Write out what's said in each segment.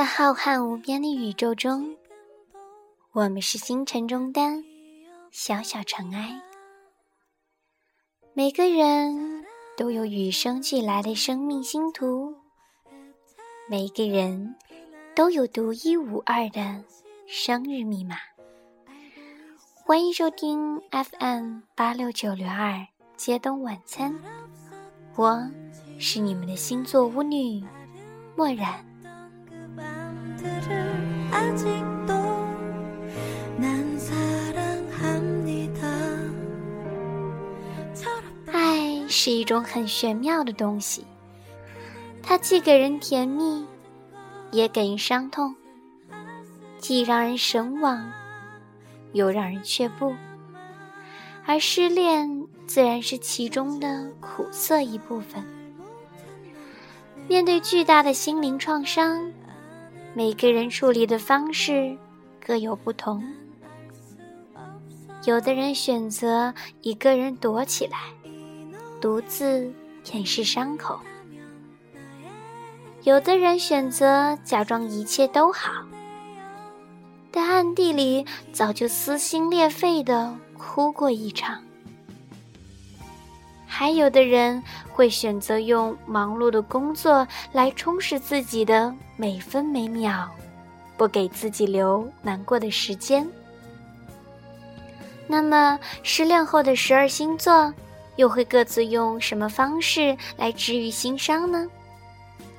在浩瀚无边的宇宙中，我们是星辰中的小小尘埃。每个人都有与生俱来的生命星图，每个人都有独一无二的生日密码。欢迎收听 FM 八六九六二街东晚餐，我是你们的星座巫女墨染。爱是一种很玄妙的东西，它既给人甜蜜，也给人伤痛，既让人神往，又让人却步。而失恋自然是其中的苦涩一部分。面对巨大的心灵创伤。每个人处理的方式各有不同，有的人选择一个人躲起来，独自掩饰伤口；有的人选择假装一切都好，但暗地里早就撕心裂肺的哭过一场。还有的人会选择用忙碌的工作来充实自己的每分每秒，不给自己留难过的时间。那么，失恋后的十二星座又会各自用什么方式来治愈心伤呢？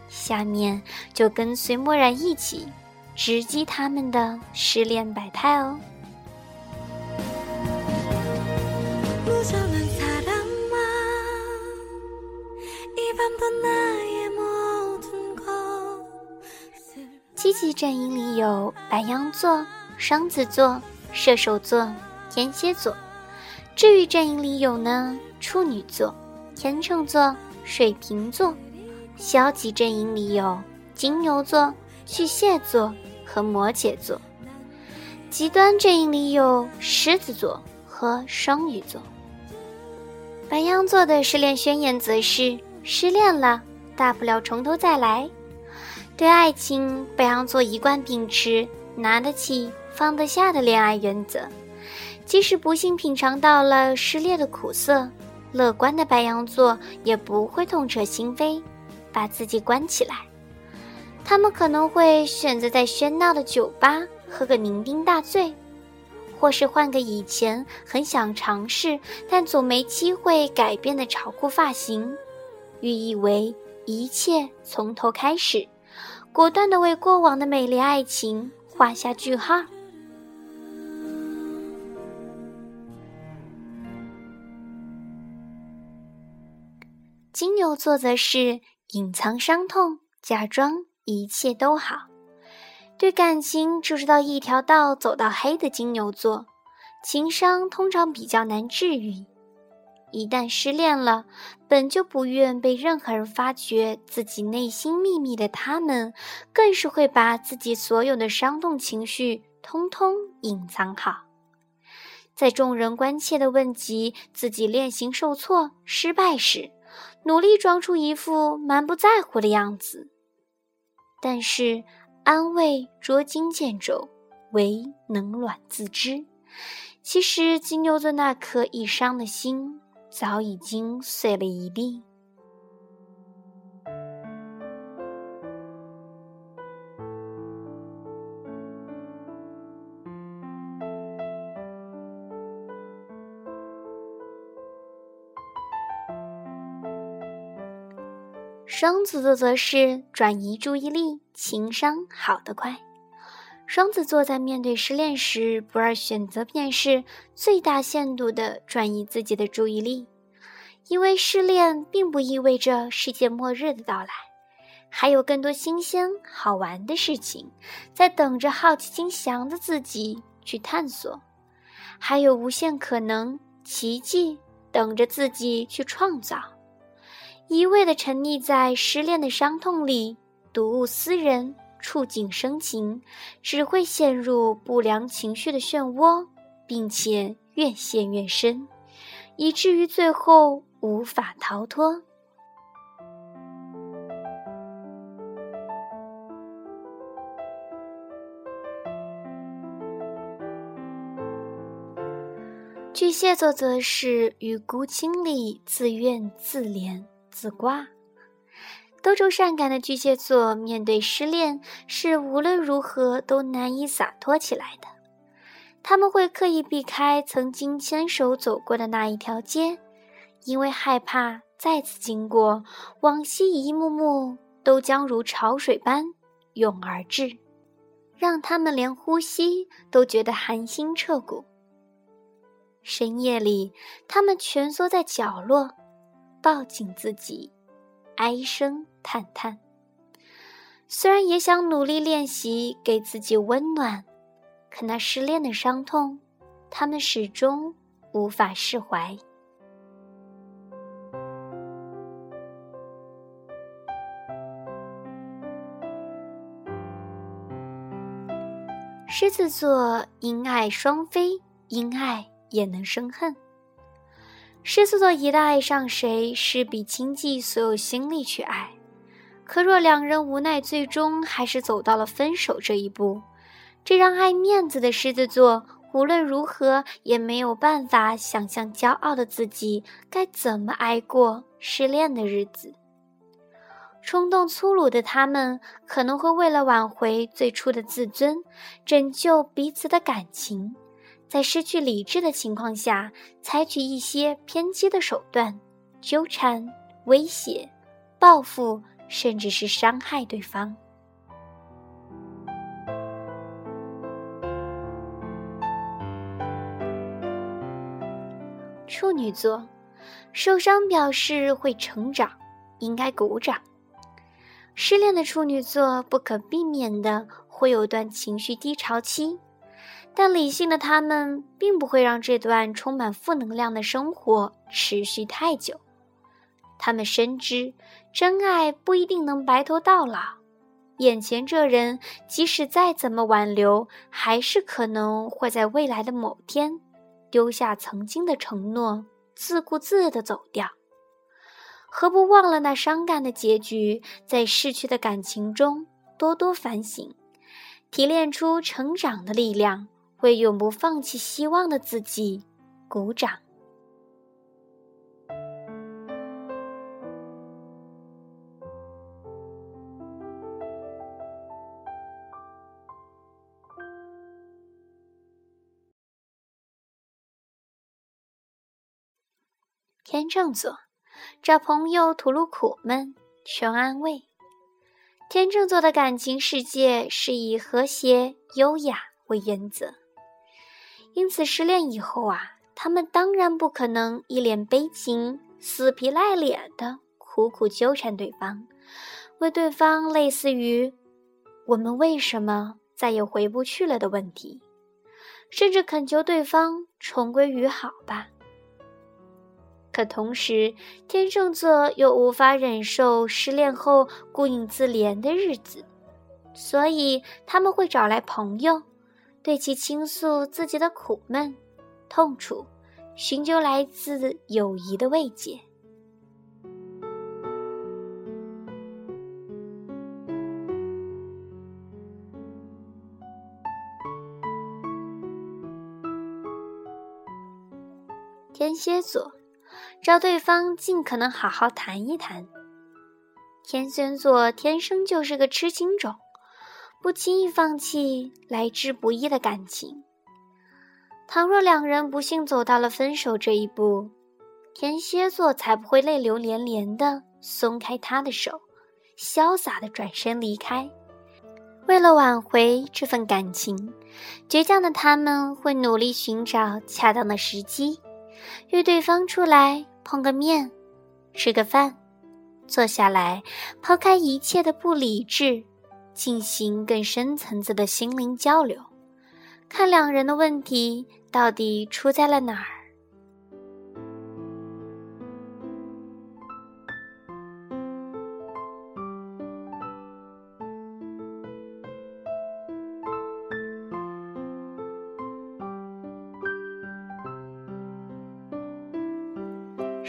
下面就跟随墨染一起直击他们的失恋百态哦。积极阵营里有白羊座、双子座、射手座、天蝎座；治愈阵营里有呢处女座、天秤座、水瓶座；消极阵营里有金牛座、巨蟹座和摩羯座；极端阵营里有狮子座和双鱼座。白羊座的失恋宣言则是。失恋了，大不了从头再来。对爱情，白羊座一贯秉持拿得起放得下的恋爱原则。即使不幸品尝到了失恋的苦涩，乐观的白羊座也不会痛彻心扉，把自己关起来。他们可能会选择在喧闹的酒吧喝个酩酊大醉，或是换个以前很想尝试但总没机会改变的潮酷发型。寓意为一切从头开始，果断的为过往的美丽爱情画下句号。金牛座则是隐藏伤痛，假装一切都好，对感情只知道一条道走到黑的金牛座，情伤通常比较难治愈。一旦失恋了，本就不愿被任何人发觉自己内心秘密的他们，更是会把自己所有的伤痛情绪通通隐藏好，在众人关切的问及自己恋情受挫、失败时，努力装出一副蛮不在乎的样子。但是安慰捉襟见肘，唯冷暖自知。其实金牛座那颗已伤的心。早已经碎了一地。双子座则是转移注意力，情商好得快。双子座在面对失恋时，不二选择便是最大限度地转移自己的注意力，因为失恋并不意味着世界末日的到来，还有更多新鲜好玩的事情在等着好奇心强的自己去探索，还有无限可能奇迹等着自己去创造。一味地沉溺在失恋的伤痛里，睹物思人。触景生情，只会陷入不良情绪的漩涡，并且越陷越深，以至于最后无法逃脱。巨蟹座则是与孤清里自怨自怜自挂。多愁善感的巨蟹座面对失恋是无论如何都难以洒脱起来的。他们会刻意避开曾经牵手走过的那一条街，因为害怕再次经过，往昔一幕幕都将如潮水般涌而至，让他们连呼吸都觉得寒心彻骨。深夜里，他们蜷缩在角落，抱紧自己，哀声叹叹。虽然也想努力练习给自己温暖，可那失恋的伤痛，他们始终无法释怀。狮子座因爱双飞，因爱。也能生恨。狮子座一旦爱上谁，势必倾尽所有心力去爱。可若两人无奈，最终还是走到了分手这一步，这让爱面子的狮子座无论如何也没有办法想象骄傲的自己该怎么挨过失恋的日子。冲动粗鲁的他们可能会为了挽回最初的自尊，拯救彼此的感情。在失去理智的情况下，采取一些偏激的手段，纠缠、威胁、报复，甚至是伤害对方。处女座，受伤表示会成长，应该鼓掌。失恋的处女座不可避免的会有段情绪低潮期。但理性的他们并不会让这段充满负能量的生活持续太久。他们深知，真爱不一定能白头到老，眼前这人即使再怎么挽留，还是可能会在未来的某天丢下曾经的承诺，自顾自地走掉。何不忘了那伤感的结局，在逝去的感情中多多反省，提炼出成长的力量。为永不放弃希望的自己鼓掌。天秤座找朋友吐露苦闷，求安慰。天秤座的感情世界是以和谐、优雅为原则。因此，失恋以后啊，他们当然不可能一脸悲情、死皮赖脸的苦苦纠缠对方，为对方类似于“我们为什么再也回不去了”的问题，甚至恳求对方重归于好吧。可同时，天秤座又无法忍受失恋后孤影自怜的日子，所以他们会找来朋友。对其倾诉自己的苦闷、痛楚，寻求来自友谊的慰藉。天蝎座，找对方尽可能好好谈一谈。天蝎座天生就是个痴情种。不轻易放弃来之不易的感情。倘若两人不幸走到了分手这一步，天蝎座才不会泪流连连的松开他的手，潇洒的转身离开。为了挽回这份感情，倔强的他们会努力寻找恰当的时机，约对方出来碰个面，吃个饭，坐下来，抛开一切的不理智。进行更深层次的心灵交流，看两人的问题到底出在了哪儿。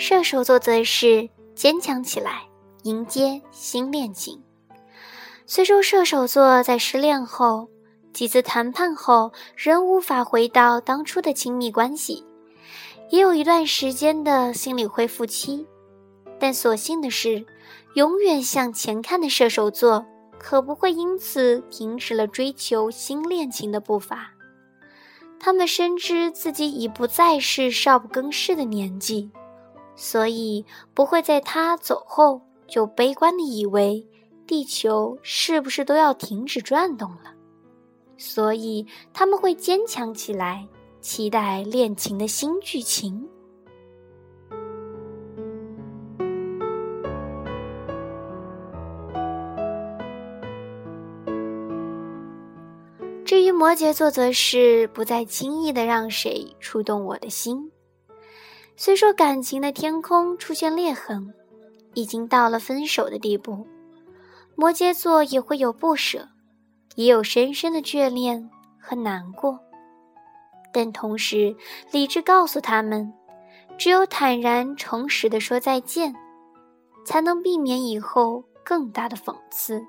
射手座则是坚强起来，迎接新恋情。虽说射手座在失恋后几次谈判后仍无法回到当初的亲密关系，也有一段时间的心理恢复期。但所幸的是，永远向前看的射手座可不会因此停止了追求新恋情的步伐。他们深知自己已不再是少不更事的年纪，所以不会在他走后就悲观的以为地球是不是都要停止转动了。所以他们会坚强起来，期待恋情的新剧情。至于摩羯座，则是不再轻易的让谁触动我的心。虽说感情的天空出现裂痕，已经到了分手的地步，摩羯座也会有不舍，也有深深的眷恋和难过。但同时，理智告诉他们，只有坦然诚实的说再见，才能避免以后更大的讽刺。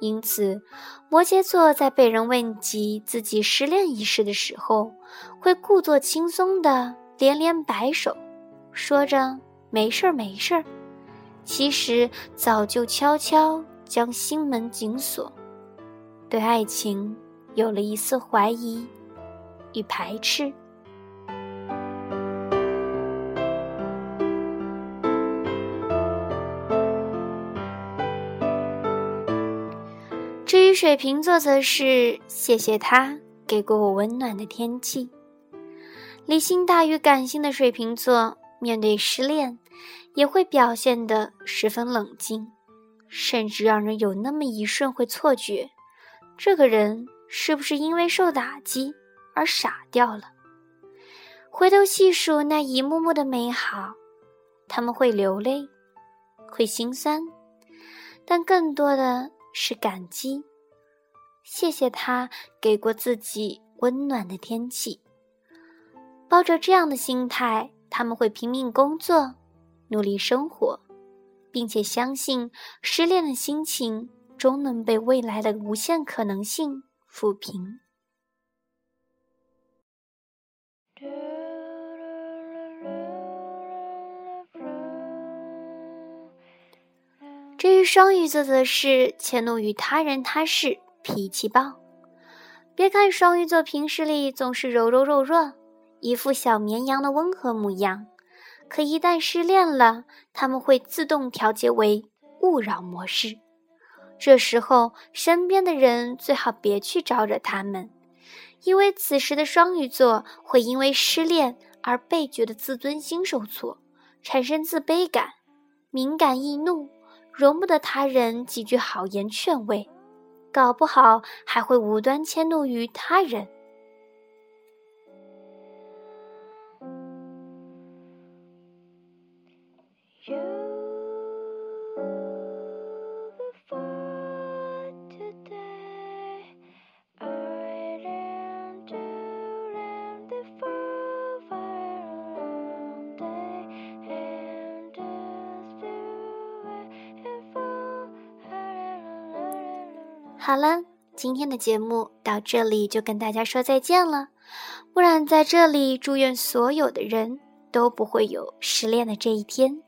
因此，摩羯座在被人问及自己失恋一事的时候，会故作轻松的连连摆手，说着“没事儿，没事儿”，其实早就悄悄将心门紧锁，对爱情有了一丝怀疑与排斥。至于水瓶座，则是谢谢他给过我温暖的天气。理性大于感性的水瓶座，面对失恋也会表现得十分冷静，甚至让人有那么一瞬会错觉，这个人是不是因为受打击而傻掉了？回头细数那一幕幕的美好，他们会流泪，会心酸，但更多的。是感激，谢谢他给过自己温暖的天气。抱着这样的心态，他们会拼命工作，努力生活，并且相信失恋的心情终能被未来的无限可能性抚平。至于双鱼座，则是迁怒于他人他事，脾气暴。别看双鱼座平时里总是柔柔弱弱，一副小绵羊的温和模样，可一旦失恋了，他们会自动调节为勿扰模式。这时候，身边的人最好别去招惹他们，因为此时的双鱼座会因为失恋而倍觉得自尊心受挫，产生自卑感，敏感易怒。容不得他人几句好言劝慰，搞不好还会无端迁怒于他人。好了，今天的节目到这里就跟大家说再见了。不然在这里祝愿所有的人都不会有失恋的这一天。